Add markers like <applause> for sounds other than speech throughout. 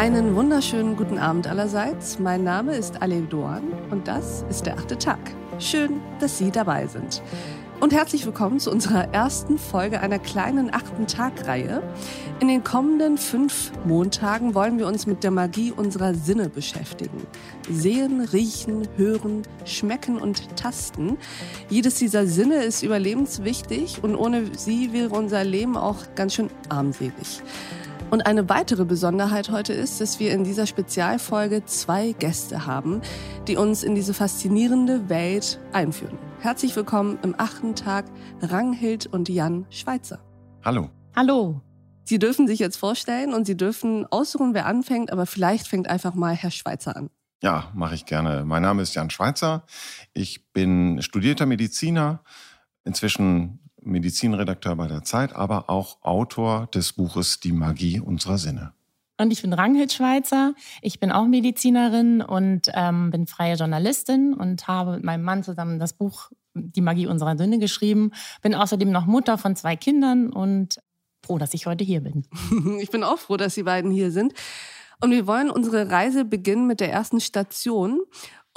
Einen wunderschönen guten Abend allerseits. Mein Name ist Ale Doan und das ist der achte Tag. Schön, dass Sie dabei sind. Und herzlich willkommen zu unserer ersten Folge einer kleinen achten Tag-Reihe. In den kommenden fünf Montagen wollen wir uns mit der Magie unserer Sinne beschäftigen. Sehen, riechen, hören, schmecken und tasten. Jedes dieser Sinne ist überlebenswichtig und ohne sie wäre unser Leben auch ganz schön armselig. Und eine weitere Besonderheit heute ist, dass wir in dieser Spezialfolge zwei Gäste haben, die uns in diese faszinierende Welt einführen. Herzlich willkommen im achten Tag Ranghild und Jan Schweizer. Hallo. Hallo. Sie dürfen sich jetzt vorstellen und Sie dürfen aussuchen, wer anfängt, aber vielleicht fängt einfach mal Herr Schweizer an. Ja, mache ich gerne. Mein Name ist Jan Schweizer. Ich bin studierter Mediziner, inzwischen Medizinredakteur bei der Zeit, aber auch Autor des Buches Die Magie unserer Sinne. Und ich bin Ranghild Schweizer. Ich bin auch Medizinerin und ähm, bin freie Journalistin und habe mit meinem Mann zusammen das Buch Die Magie unserer Sinne geschrieben. Bin außerdem noch Mutter von zwei Kindern und froh, dass ich heute hier bin. <laughs> ich bin auch froh, dass Sie beiden hier sind. Und wir wollen unsere Reise beginnen mit der ersten Station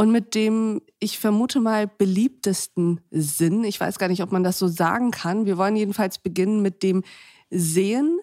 und mit dem, ich vermute mal, beliebtesten Sinn. Ich weiß gar nicht, ob man das so sagen kann. Wir wollen jedenfalls beginnen mit dem Sehen.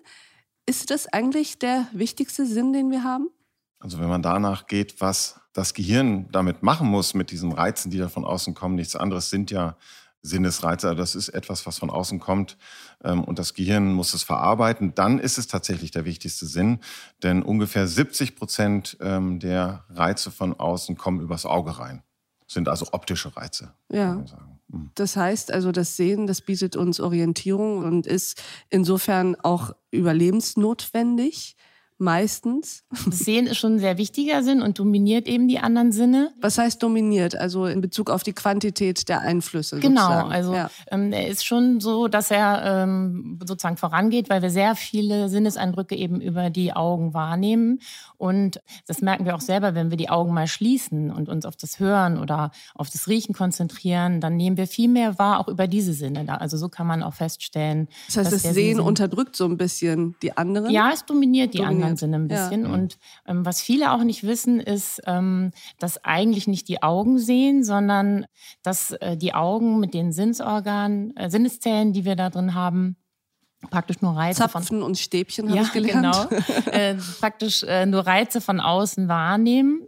Ist das eigentlich der wichtigste Sinn, den wir haben? Also wenn man danach geht, was das Gehirn damit machen muss, mit diesen Reizen, die da von außen kommen, nichts anderes sind ja Sinnesreize. Das ist etwas, was von außen kommt ähm, und das Gehirn muss es verarbeiten. Dann ist es tatsächlich der wichtigste Sinn, denn ungefähr 70 Prozent ähm, der Reize von außen kommen übers Auge rein. Sind also optische Reize. Ja. Mhm. Das heißt also, das Sehen, das bietet uns Orientierung und ist insofern auch überlebensnotwendig meistens. Das <laughs> Sehen ist schon ein sehr wichtiger Sinn und dominiert eben die anderen Sinne. Was heißt dominiert? Also in Bezug auf die Quantität der Einflüsse. Genau, sozusagen. also ja. ähm, er ist schon so, dass er ähm, sozusagen vorangeht, weil wir sehr viele Sinneseindrücke eben über die Augen wahrnehmen. Und das merken wir auch selber, wenn wir die Augen mal schließen und uns auf das Hören oder auf das Riechen konzentrieren, dann nehmen wir viel mehr wahr, auch über diese Sinne. Also so kann man auch feststellen. Das heißt, das Sehen unterdrückt so ein bisschen die anderen? Ja, es dominiert die dominiert. anderen Sinne ein bisschen. Ja. Und ähm, was viele auch nicht wissen, ist, ähm, dass eigentlich nicht die Augen sehen, sondern dass äh, die Augen mit den Sinnsorganen, äh, Sinneszellen, die wir da drin haben, praktisch nur Reize Zapfen von und Stäbchen habe ja, ich gelernt. Genau. <laughs> äh, praktisch äh, nur Reize von außen wahrnehmen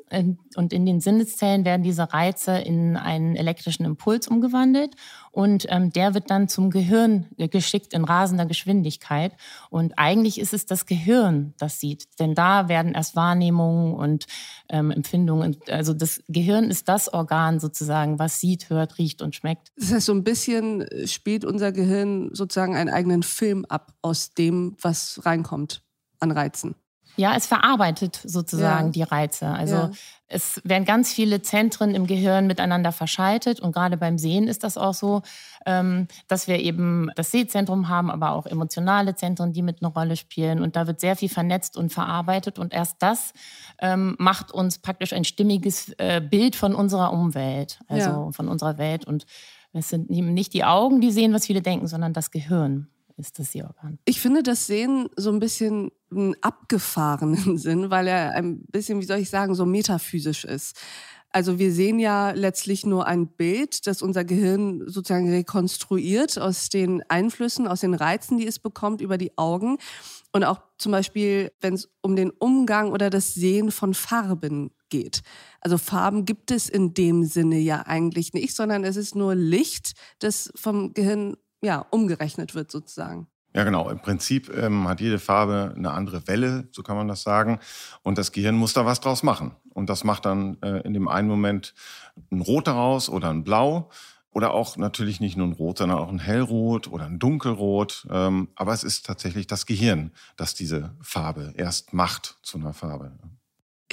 und in den Sinneszellen werden diese Reize in einen elektrischen Impuls umgewandelt und ähm, der wird dann zum Gehirn geschickt in rasender Geschwindigkeit. Und eigentlich ist es das Gehirn, das sieht, denn da werden erst Wahrnehmungen und ähm, Empfindungen. Also das Gehirn ist das Organ sozusagen, was sieht, hört, riecht und schmeckt. Das heißt, so ein bisschen äh, spielt unser Gehirn sozusagen einen eigenen Film ab aus dem, was reinkommt an Reizen. Ja, es verarbeitet sozusagen ja. die Reize. Also ja. es werden ganz viele Zentren im Gehirn miteinander verschaltet und gerade beim Sehen ist das auch so, ähm, dass wir eben das Sehzentrum haben, aber auch emotionale Zentren, die mit einer Rolle spielen und da wird sehr viel vernetzt und verarbeitet und erst das ähm, macht uns praktisch ein stimmiges äh, Bild von unserer Umwelt, also ja. von unserer Welt und es sind eben nicht die Augen, die sehen, was viele denken, sondern das Gehirn ist das Sehorgan. Ich finde das Sehen so ein bisschen einen abgefahrenen <laughs> Sinn, weil er ein bisschen, wie soll ich sagen, so metaphysisch ist. Also wir sehen ja letztlich nur ein Bild, das unser Gehirn sozusagen rekonstruiert aus den Einflüssen, aus den Reizen, die es bekommt über die Augen. Und auch zum Beispiel, wenn es um den Umgang oder das Sehen von Farben geht. Also Farben gibt es in dem Sinne ja eigentlich nicht, sondern es ist nur Licht, das vom Gehirn ja, umgerechnet wird sozusagen. Ja, genau. Im Prinzip ähm, hat jede Farbe eine andere Welle, so kann man das sagen. Und das Gehirn muss da was draus machen. Und das macht dann äh, in dem einen Moment ein Rot daraus oder ein Blau. Oder auch natürlich nicht nur ein Rot, sondern auch ein Hellrot oder ein Dunkelrot. Ähm, aber es ist tatsächlich das Gehirn, das diese Farbe erst macht zu einer Farbe.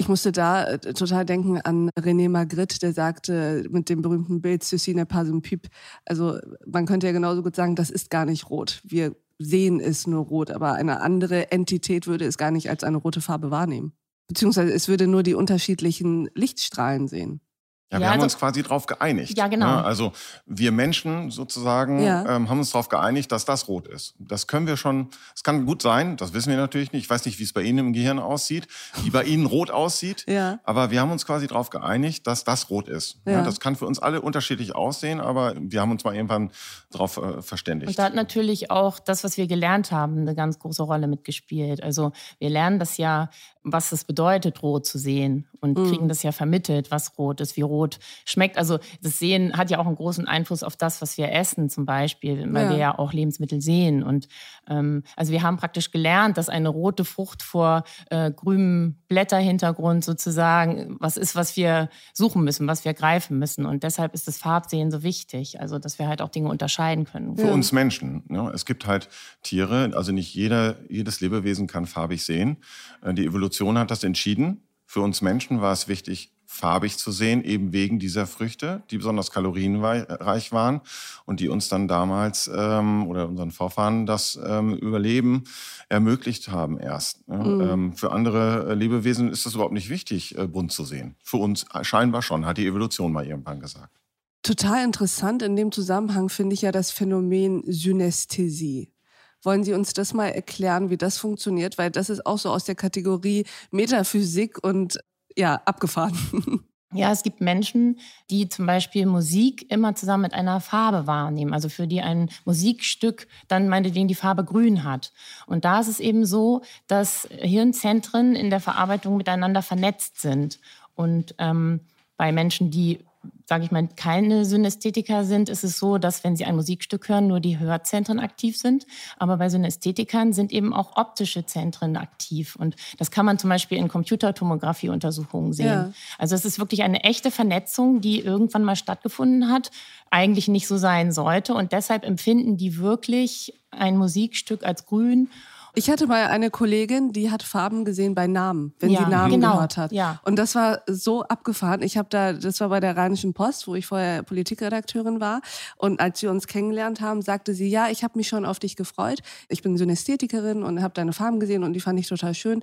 Ich musste da äh, total denken an René Magritte, der sagte mit dem berühmten Bild Ceci n'est pas un pipe. Also man könnte ja genauso gut sagen, das ist gar nicht rot. Wir sehen es nur rot, aber eine andere Entität würde es gar nicht als eine rote Farbe wahrnehmen. Beziehungsweise es würde nur die unterschiedlichen Lichtstrahlen sehen. Ja, wir ja, haben also, uns quasi darauf geeinigt. Ja, genau. Ne? Also wir Menschen sozusagen ja. ähm, haben uns darauf geeinigt, dass das rot ist. Das können wir schon, es kann gut sein, das wissen wir natürlich nicht. Ich weiß nicht, wie es bei Ihnen im Gehirn aussieht, wie bei Ihnen rot aussieht. <laughs> Ja. Aber wir haben uns quasi darauf geeinigt, dass das rot ist. Ja. ja. das kann für uns alle unterschiedlich aussehen, aber wir haben uns mal irgendwann darauf äh, verständigt. Und da hat natürlich auch das, was wir gelernt haben, eine ganz große Rolle mitgespielt. Also wir lernen das ja was es bedeutet, rot zu sehen und mhm. kriegen das ja vermittelt, was rot ist, wie rot schmeckt. Also das Sehen hat ja auch einen großen Einfluss auf das, was wir essen zum Beispiel, weil ja. wir ja auch Lebensmittel sehen. Und ähm, also wir haben praktisch gelernt, dass eine rote Frucht vor äh, grünem Blätterhintergrund sozusagen was ist, was wir suchen müssen, was wir greifen müssen. Und deshalb ist das Farbsehen so wichtig, also dass wir halt auch Dinge unterscheiden können. Für ja. uns Menschen. Ne? Es gibt halt Tiere, also nicht jeder, jedes Lebewesen kann farbig sehen. Äh, die Evolution Evolution hat das entschieden. Für uns Menschen war es wichtig, farbig zu sehen, eben wegen dieser Früchte, die besonders kalorienreich waren und die uns dann damals ähm, oder unseren Vorfahren das ähm, Überleben ermöglicht haben erst. Ne? Mhm. Ähm, für andere Lebewesen ist es überhaupt nicht wichtig, äh, bunt zu sehen. Für uns scheinbar schon, hat die Evolution mal irgendwann gesagt. Total interessant in dem Zusammenhang finde ich ja das Phänomen Synästhesie. Wollen Sie uns das mal erklären, wie das funktioniert? Weil das ist auch so aus der Kategorie Metaphysik und ja, abgefahren. <laughs> Ja, es gibt Menschen, die zum Beispiel Musik immer zusammen mit einer Farbe wahrnehmen. Also für die ein Musikstück dann meinetwegen die Farbe grün hat. Und da ist es eben so, dass Hirnzentren in der Verarbeitung miteinander vernetzt sind. Und ähm, bei Menschen, die sage ich mal, keine Synästhetiker sind, ist es so, dass wenn sie ein Musikstück hören, nur die Hörzentren aktiv sind. Aber bei Synästhetikern sind eben auch optische Zentren aktiv. Und das kann man zum Beispiel in Computertomographie-Untersuchungen sehen. Ja. Also es ist wirklich eine echte Vernetzung, die irgendwann mal stattgefunden hat, eigentlich nicht so sein sollte. Und deshalb empfinden die wirklich ein Musikstück als grün ich hatte mal eine Kollegin, die hat Farben gesehen bei Namen, wenn ja, sie Namen genau, gehört hat. Ja. Und das war so abgefahren. Ich habe da, das war bei der Rheinischen Post, wo ich vorher Politikredakteurin war. Und als wir uns kennengelernt haben, sagte sie, ja, ich habe mich schon auf dich gefreut. Ich bin Synästhetikerin und habe deine Farben gesehen und die fand ich total schön.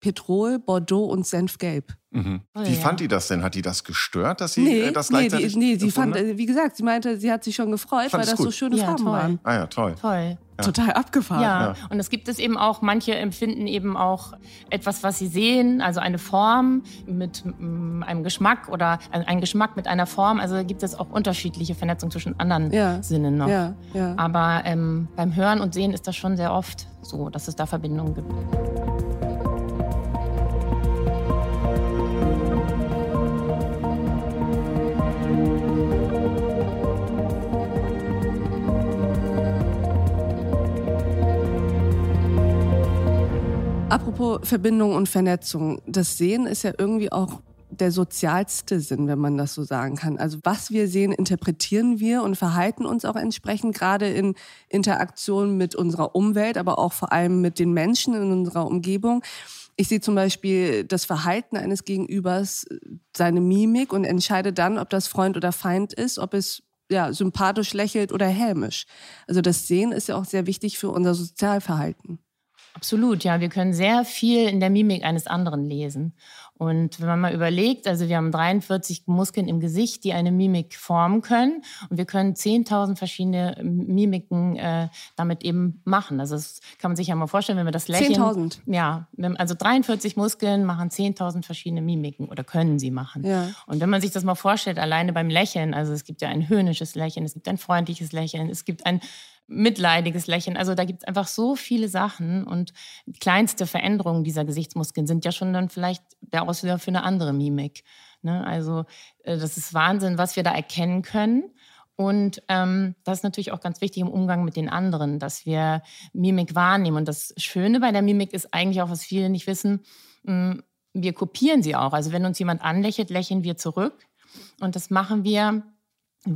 Petrol, Bordeaux und Senfgelb. Mhm. Oh, wie ja. fand die das denn? Hat die das gestört, dass sie nee, äh, das gleichzeitig Nee, die, nee sie fand, wie gesagt, sie meinte, sie hat sich schon gefreut, weil das gut. so schöne ja, Farben toll. waren. Ah ja, toll. Toll. Ja. Total abgefahren. Ja. ja, und es gibt es eben auch, manche empfinden eben auch etwas, was sie sehen, also eine Form mit mm, einem Geschmack oder ein Geschmack mit einer Form. Also gibt es auch unterschiedliche Vernetzungen zwischen anderen ja. Sinnen noch. Ja. Ja. Aber ähm, beim Hören und Sehen ist das schon sehr oft so, dass es da Verbindungen gibt. Apropos Verbindung und Vernetzung. Das Sehen ist ja irgendwie auch der sozialste Sinn, wenn man das so sagen kann. Also was wir sehen, interpretieren wir und verhalten uns auch entsprechend, gerade in Interaktion mit unserer Umwelt, aber auch vor allem mit den Menschen in unserer Umgebung. Ich sehe zum Beispiel das Verhalten eines Gegenübers, seine Mimik und entscheide dann, ob das Freund oder Feind ist, ob es ja, sympathisch lächelt oder hämisch. Also das Sehen ist ja auch sehr wichtig für unser Sozialverhalten. Absolut, ja. Wir können sehr viel in der Mimik eines anderen lesen. Und wenn man mal überlegt, also wir haben 43 Muskeln im Gesicht, die eine Mimik formen können. Und wir können 10.000 verschiedene Mimiken äh, damit eben machen. Also das kann man sich ja mal vorstellen, wenn wir das Lächeln... 10.000? Ja, also 43 Muskeln machen 10.000 verschiedene Mimiken oder können sie machen. Ja. Und wenn man sich das mal vorstellt, alleine beim Lächeln, also es gibt ja ein höhnisches Lächeln, es gibt ein freundliches Lächeln, es gibt ein mitleidiges Lächeln. Also da gibt es einfach so viele Sachen und kleinste Veränderungen dieser Gesichtsmuskeln sind ja schon dann vielleicht der Auslöser für eine andere Mimik. Ne? Also äh, das ist Wahnsinn, was wir da erkennen können. Und ähm, das ist natürlich auch ganz wichtig im Umgang mit den anderen, dass wir Mimik wahrnehmen. Und das Schöne bei der Mimik ist eigentlich auch, was viele nicht wissen, mh, hm, wir kopieren sie auch. Also wenn uns jemand anlächelt, lächeln wir zurück. Und das machen wir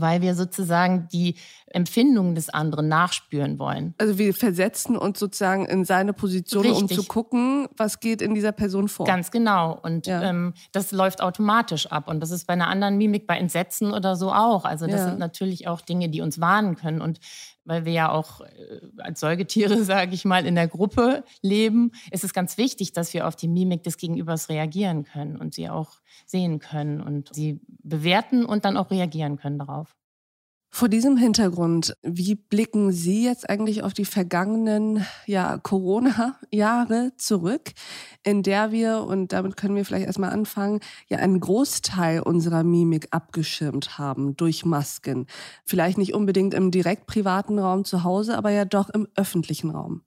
weil wir sozusagen die Empfindungen des anderen nachspüren wollen. Also wir versetzen uns sozusagen in seine Position, Richtig. um zu gucken, was geht in dieser Person vor. Ganz genau. Und ja. ähm, das läuft automatisch ab. Und das ist bei einer anderen Mimik, bei Entsetzen oder so auch. Also das ja. sind natürlich auch Dinge, die uns warnen können. Und weil wir ja auch äh, als Säugetiere, <laughs> sage ich mal, in der Gruppe leben, ist es ganz wichtig, dass wir auf die Mimik des Gegenübers reagieren können und sie auch sehen können und sie bewerten und dann auch reagieren können darauf. Vor diesem Hintergrund, wie blicken Sie jetzt eigentlich auf die vergangenen ja, Corona-Jahre zurück, in der wir, und damit können wir vielleicht erstmal anfangen, ja einen Großteil unserer Mimik abgeschirmt haben durch Masken. Vielleicht nicht unbedingt im direkt privaten Raum zu Hause, aber ja doch im öffentlichen Raum.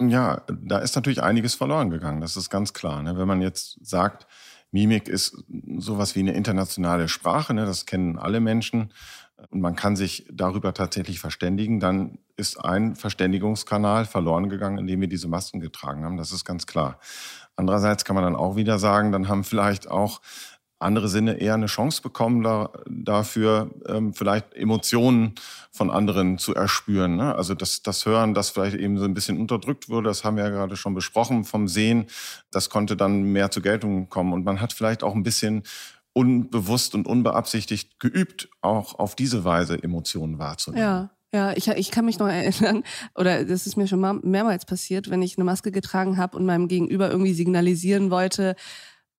Ja, da ist natürlich einiges verloren gegangen, das ist ganz klar. Ne? Wenn man jetzt sagt, Mimik ist sowas wie eine internationale Sprache, ne? das kennen alle Menschen und man kann sich darüber tatsächlich verständigen, dann ist ein Verständigungskanal verloren gegangen, indem wir diese Masken getragen haben. Das ist ganz klar. Andererseits kann man dann auch wieder sagen, dann haben vielleicht auch andere Sinne eher eine Chance bekommen, da, dafür ähm, vielleicht Emotionen von anderen zu erspüren. Ne? Also das, das Hören, das vielleicht eben so ein bisschen unterdrückt wurde, das haben wir ja gerade schon besprochen, vom Sehen, das konnte dann mehr zur Geltung kommen. Und man hat vielleicht auch ein bisschen unbewusst und unbeabsichtigt geübt, auch auf diese Weise Emotionen wahrzunehmen. Ja. Ja, ich, ich kann mich noch erinnern, <laughs> oder das ist mir schon mehrmals passiert, wenn ich eine Maske getragen habe und meinem Gegenüber irgendwie signalisieren wollte,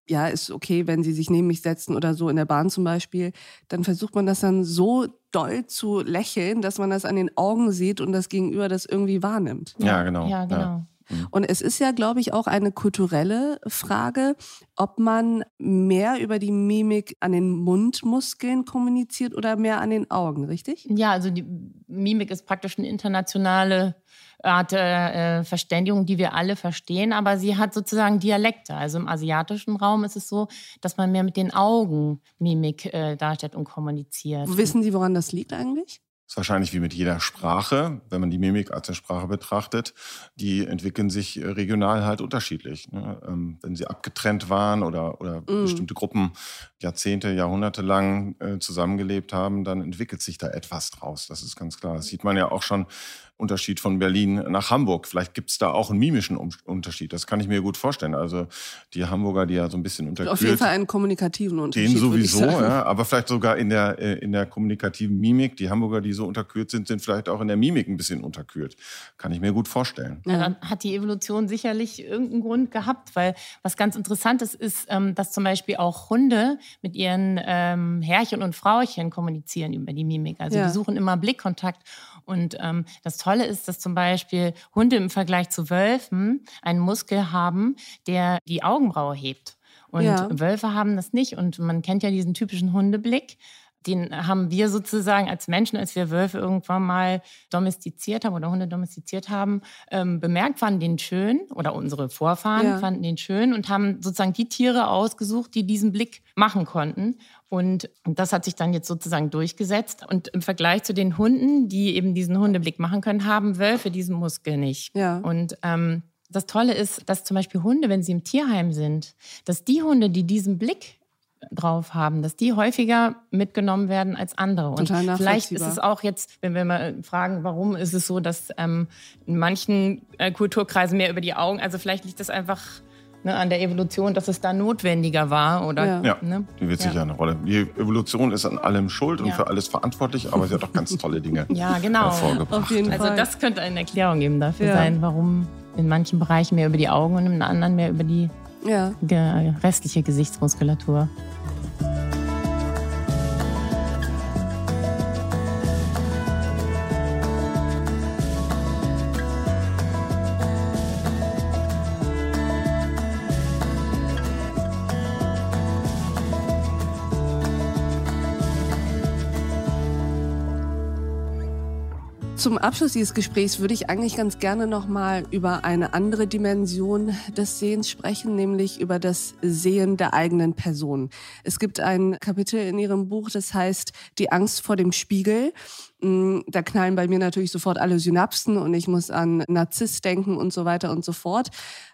ja, ist okay, wenn sie sich neben mich setzen oder so in der Bahn zum Beispiel, dann versucht man das dann so doll zu lächeln, dass man das an den Augen sieht und das Gegenüber das irgendwie wahrnimmt. Ja, genau. Ja, genau. Ja. Mhm. Und es ist ja, glaube ich, auch eine kulturelle Frage, ob man mehr über die Mimik an den Mundmuskeln kommuniziert oder mehr an den Augen, richtig? Ja, also die Mimik ist praktisch eine internationale Art äh, Verständigung, die wir alle verstehen, aber sie hat sozusagen Dialekte. Also im asiatischen Raum ist es so, dass man mehr mit den Augen Mimik äh, darstellt und kommuniziert. Wissen Sie, woran das liegt eigentlich? Ist wahrscheinlich wie mit jeder Sprache, wenn man die Mimik als eine Sprache betrachtet, die entwickeln sich äh, regional halt unterschiedlich. Ne? Ähm, wenn sie abgetrennt waren oder, oder mm. bestimmte Gruppen Jahrzehnte, Jahrhunderte lang äh, zusammengelebt haben, dann entwickelt sich da etwas draus. Das ist ganz klar. Das sieht man ja auch schon Unterschied von Berlin nach Hamburg. Vielleicht gibt es da auch einen mimischen Unterschied. Das kann ich mir gut vorstellen. Also die Hamburger, die ja so ein bisschen unterkühlt. Auf jeden Fall einen kommunikativen Unterschied. Den sowieso, ja. Aber vielleicht sogar in der, äh, in der kommunikativen Mimik. Die Hamburger, die so unterkühlt sind, sind vielleicht auch in der Mimik ein bisschen unterkühlt. Kann ich mir gut vorstellen. Ja, dann hat die Evolution sicherlich irgendeinen Grund gehabt, weil was ganz Interessantes ist, ähm, dass zum Beispiel auch Hunde mit ihren ähm, Herrchen und Frauchen kommunizieren über die Mimik. Also ja. die suchen immer Blickkontakt. Und ähm, das Tolle ist, dass zum Beispiel Hunde im Vergleich zu Wölfen einen Muskel haben, der die Augenbraue hebt. Und ja. Wölfe haben das nicht. Und man kennt ja diesen typischen Hundeblick den haben wir sozusagen als Menschen, als wir Wölfe irgendwann mal domestiziert haben oder Hunde domestiziert haben, ähm, bemerkt, fanden den schön oder unsere Vorfahren ja. fanden den schön und haben sozusagen die Tiere ausgesucht, die diesen Blick machen konnten. Und das hat sich dann jetzt sozusagen durchgesetzt. Und im Vergleich zu den Hunden, die eben diesen Hundeblick machen können, haben Wölfe diesen Muskel nicht. Ja. Und ähm, das Tolle ist, dass zum Beispiel Hunde, wenn sie im Tierheim sind, dass die Hunde, die diesen Blick drauf haben, dass die häufiger mitgenommen werden als andere. Und vielleicht ist es auch jetzt, wenn wir mal fragen, warum ist es so, dass ähm, in manchen äh, Kulturkreisen mehr über die Augen, also vielleicht liegt das einfach ne, an der Evolution, dass es da notwendiger war, oder? Ja, ja ne? die wird sicher ja. eine Rolle. Die Evolution ist an allem schuld und ja. für alles verantwortlich, aber sie hat auch ganz tolle Dinge <laughs> ja, genau. hervorgebracht. Auf jeden also Fall. das könnte eine Erklärung geben dafür sein, warum in manchen Bereichen mehr über die Augen und in anderen mehr über die ja. restliche Gesichtsmuskulatur. Zum Abschluss dieses Gesprächs würde ich eigentlich ganz gerne nochmal über eine andere Dimension des Sehens sprechen, nämlich über das Sehen der eigenen Person. Es gibt ein Kapitel in Ihrem Buch, das heißt Die Angst vor dem Spiegel. Mm, da knallen bei mir natürlich sofort alle Synapsen und ich muss an Narzisst denken und so weiter und so fort.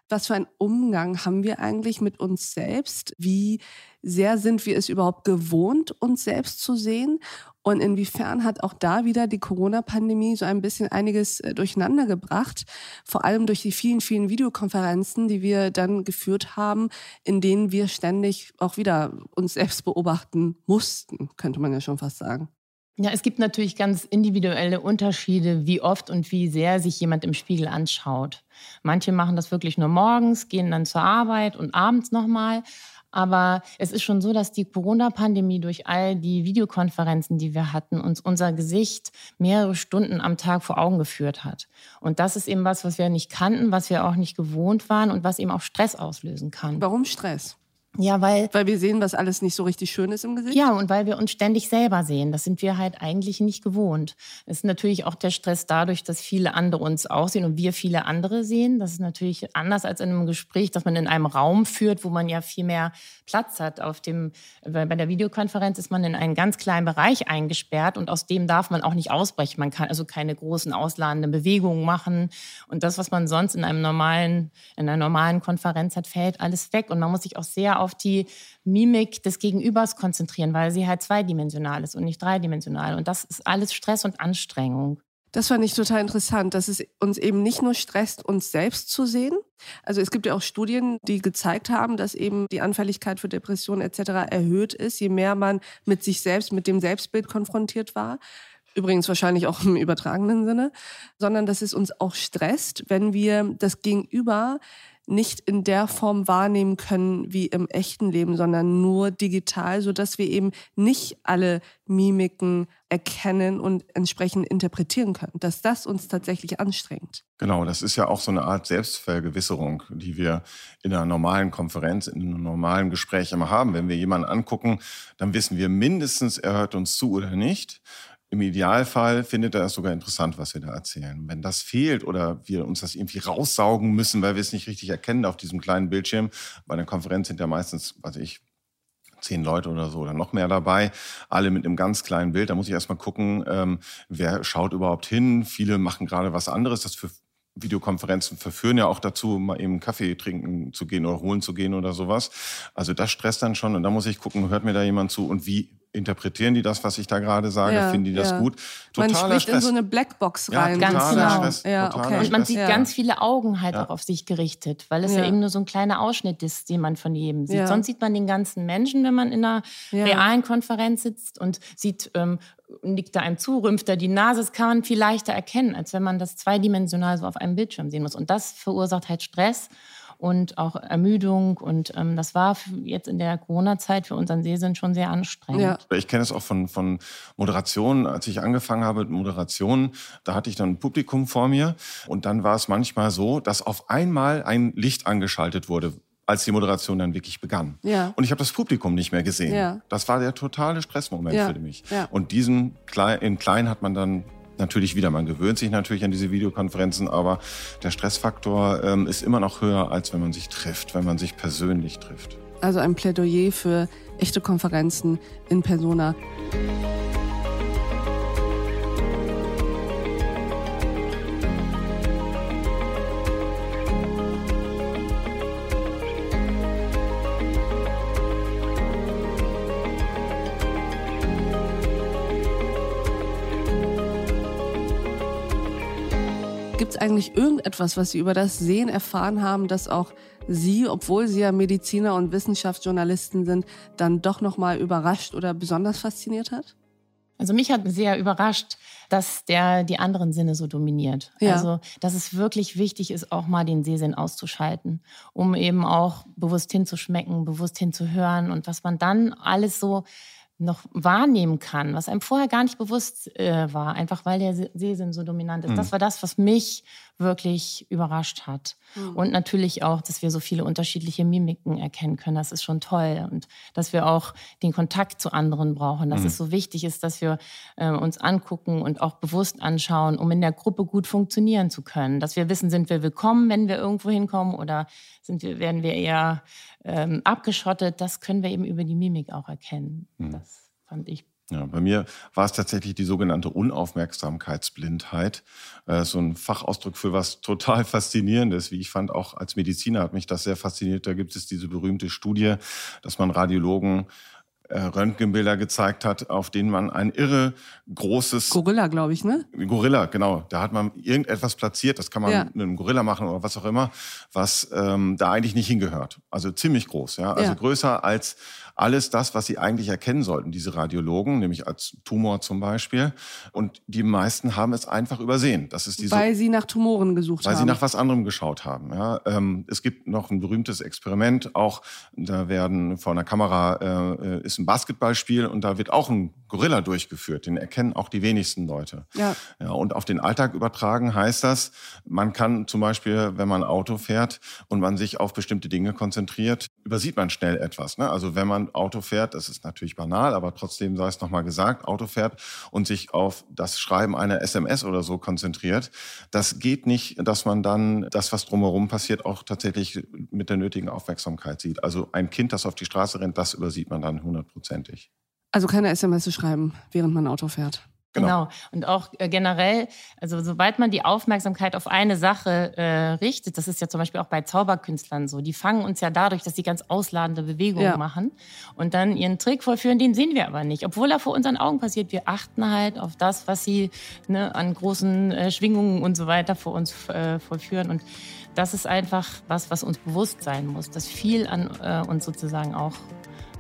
Was für einen Umgang haben wir eigentlich mit uns selbst? Wie sehr sind wir es überhaupt gewohnt, uns selbst zu sehen? Und inwiefern hat auch da wieder die Corona-Pandemie so ein bisschen einiges äh, durcheinander gebracht, vor allem durch die vielen, vielen Videokonferenzen, die wir dann geführt haben, in denen wir ständig auch wieder uns selbst beobachten mussten, könnte man ja schon fast sagen. Ja, es gibt natürlich ganz individuelle Unterschiede, wie oft und wie sehr sich jemand im Spiegel anschaut. Manche machen das wirklich nur morgens, gehen dann zur Arbeit und abends nochmal. Aber es ist schon so, dass die Corona-Pandemie durch all die Videokonferenzen, die wir hatten, uns unser Gesicht mehrere Stunden am Tag vor Augen geführt hat. Und das ist eben was, was wir nicht kannten, was wir auch nicht gewohnt waren und was eben auch Stress auslösen kann. Warum Stress? Ja, weil. Weil wir sehen, was alles nicht so richtig schön ist im Gesicht? Ja, und weil wir uns ständig selber sehen. Das sind wir halt eigentlich nicht gewohnt. Es ist natürlich auch der Stress dadurch, dass viele andere uns auch sehen und wir viele andere sehen. Das ist natürlich anders als in einem Gespräch, das man in einem Raum führt, wo man ja viel mehr Platz hat. Auf dem, bei der Videokonferenz ist man in einen ganz kleinen Bereich eingesperrt und aus dem darf man auch nicht ausbrechen. Man kann also keine großen ausladenden Bewegungen machen. Und das, was man sonst in einem normalen, in einer normalen Konferenz hat, fällt alles weg. Und man muss sich auch sehr auf die Mimik des Gegenübers konzentrieren, weil sie halt zweidimensional ist und nicht dreidimensional. Und das ist alles Stress und Anstrengung. Das fand ich total interessant, dass es uns eben nicht nur stresst, uns selbst zu sehen. Also es gibt ja auch Studien, die gezeigt haben, dass eben die Anfälligkeit für Depressionen etc. erhöht ist, je mehr man mit sich selbst, mit dem Selbstbild konfrontiert war. Übrigens wahrscheinlich auch im übertragenen Sinne, sondern dass es uns auch stresst, wenn wir das Gegenüber nicht in der Form wahrnehmen können wie im echten Leben, sondern nur digital, so dass wir eben nicht alle Mimiken erkennen und entsprechend interpretieren können, dass das uns tatsächlich anstrengt. Genau, das ist ja auch so eine Art Selbstvergewisserung, die wir in einer normalen Konferenz, in einem normalen Gespräch immer haben. Wenn wir jemanden angucken, dann wissen wir mindestens, er hört uns zu oder nicht. Im Idealfall findet er es sogar interessant, was wir da erzählen. Wenn das fehlt oder wir uns das irgendwie raussaugen müssen, weil wir es nicht richtig erkennen auf diesem kleinen Bildschirm, bei einer Konferenz sind ja meistens, weiß ich, zehn Leute oder so oder noch mehr dabei, alle mit einem ganz kleinen Bild. Da muss ich erstmal gucken, ähm, wer schaut überhaupt hin. Viele machen gerade was anderes. Das für Videokonferenzen verführen ja auch dazu, mal eben Kaffee trinken zu gehen oder holen zu gehen oder sowas. Also das stresst dann schon und da muss ich gucken, hört mir da jemand zu und wie interpretieren die das, was ich da gerade sage? Ja, Finden die das ja. gut? Totaler Man spricht Stress. in so eine Blackbox rein. Ja, ganz genau. Stress, ja, okay. Und man sieht ganz viele Augen halt auch auf sich gerichtet, weil es ja. eben nur so ein kleiner Ausschnitt ist, den man von jedem sieht. Sonst sieht man den ganzen Menschen, wenn man in einer realen Konferenz sitzt und sieht, ähm, nickt da einem zu, rümpft da die Nase. Das kann man viel leichter erkennen, als wenn man das zweidimensional so auf einem Bildschirm sehen muss. Und das verursacht halt Stress und auch Ermüdung. Und ähm, das war jetzt in der Corona-Zeit für unseren Sehsinn schon sehr anstrengend. Ja. Ich kenne es auch von, von Moderationen. Als ich angefangen habe mit Moderation, da hatte ich dann ein Publikum vor mir. Und dann war es manchmal so, dass auf einmal ein Licht angeschaltet wurde als die Moderation dann wirklich begann. Ja. Und ich habe das Publikum nicht mehr gesehen. Ja. Das war der totale Stressmoment ja. für mich. Ja. Und diesen in klein hat man dann natürlich wieder, man gewöhnt sich natürlich an diese Videokonferenzen, aber der Stressfaktor ähm, ist immer noch höher, als wenn man sich trifft, wenn man sich persönlich trifft. Also ein Plädoyer für echte Konferenzen in Persona. Eigentlich irgendetwas, was Sie über das Sehen erfahren haben, das auch Sie, obwohl Sie ja Mediziner und Wissenschaftsjournalisten sind, dann doch nochmal überrascht oder besonders fasziniert hat? Also mich hat sehr überrascht, dass der die anderen Sinne so dominiert. Ja. Also dass es wirklich wichtig ist, auch mal den Sehsinn auszuschalten, um eben auch bewusst hinzuschmecken, bewusst hinzuhören und was man dann alles so noch wahrnehmen kann, was einem vorher gar nicht bewusst äh, war, einfach weil der Sehsinn so dominant ist. Mhm. Das war das, was mich wirklich überrascht hat. Mhm. Und natürlich auch, dass wir so viele unterschiedliche Mimiken erkennen können. Das ist schon toll. Und dass wir auch den Kontakt zu anderen brauchen. Dass mhm. es so wichtig ist, dass wir äh, uns angucken und auch bewusst anschauen, um in der Gruppe gut funktionieren zu können. Dass wir wissen, sind wir willkommen, wenn wir irgendwo hinkommen oder sind wir, werden wir eher ähm, abgeschottet. Das können wir eben über die Mimik auch erkennen. Mhm. Das fand ich ja, bei mir war es tatsächlich die sogenannte Unaufmerksamkeitsblindheit. Äh, so ein Fachausdruck für was total <laughs> Faszinierendes. Wie ich fand, auch als Mediziner hat mich das sehr fasziniert. Da gibt es diese berühmte Studie, dass man Radiologen äh, Röntgenbilder gezeigt hat, auf denen man ein irre großes Gorilla, glaube ich, ne? Gorilla, genau. Da hat man irgendetwas platziert, das kann man Ja. mit einem Gorilla machen oder was auch immer, was ähm, da eigentlich nicht hingehört. Also ziemlich groß, ja. Also Ja. größer als alles das, was sie eigentlich erkennen sollten, diese Radiologen, nämlich als Tumor zum Beispiel. Und die meisten haben es einfach übersehen. Das ist diese Weil sie nach Tumoren gesucht weil haben. sie nach was anderem geschaut haben. Ja, ähm, es gibt noch ein berühmtes Experiment, auch da werden vor einer Kamera äh, ist ein Basketballspiel und da wird auch ein Gorilla durchgeführt. Den erkennen auch die wenigsten Leute. ja. Ja, und auf den Alltag übertragen heißt das, man kann zum Beispiel, wenn man Auto fährt und man sich auf bestimmte Dinge konzentriert, übersieht man schnell etwas. Ne? Also wenn man Auto fährt, das ist natürlich banal, aber trotzdem sei es nochmal gesagt, Auto fährt und sich auf das Schreiben einer SMS oder so konzentriert, das geht nicht, dass man dann das, was drumherum passiert, auch tatsächlich mit der nötigen Aufmerksamkeit sieht. Also ein Kind, das auf die Straße rennt, das übersieht man dann hundertprozentig. Also keine SMS schreiben, während man Auto fährt. Genau. Genau. Und auch äh, generell, also sobald man die Aufmerksamkeit auf eine Sache äh, richtet, das ist ja zum Beispiel auch bei Zauberkünstlern so, die fangen uns ja dadurch, dass sie ganz ausladende Bewegungen Ja. machen und dann ihren Trick vollführen, den sehen wir aber nicht. Obwohl er vor unseren Augen passiert, wir achten halt auf das, was sie ne, an großen äh, Schwingungen und so weiter vor uns äh, vollführen. Und das ist einfach was, was uns bewusst sein muss, dass viel an äh, uns sozusagen auch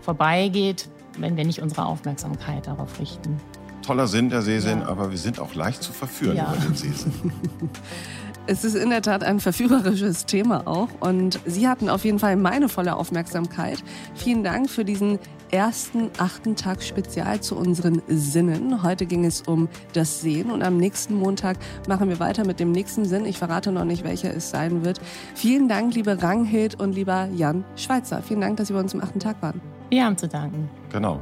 vorbeigeht, wenn wir nicht unsere Aufmerksamkeit darauf richten. Toller Sinn der Sehsinn, Ja. aber wir sind auch leicht zu verführen Ja. über den Sehsinn. <laughs> Es ist in der Tat ein verführerisches Thema auch und Sie hatten auf jeden Fall meine volle Aufmerksamkeit. Vielen Dank für diesen ersten achten Tag Spezial zu unseren Sinnen. Heute ging es um das Sehen und am nächsten Montag machen wir weiter mit dem nächsten Sinn. Ich verrate noch nicht, welcher es sein wird. Vielen Dank, liebe Ranghild und lieber Jan Schweizer. Vielen Dank, dass Sie bei uns im achten Tag waren. Wir haben zu danken. Genau.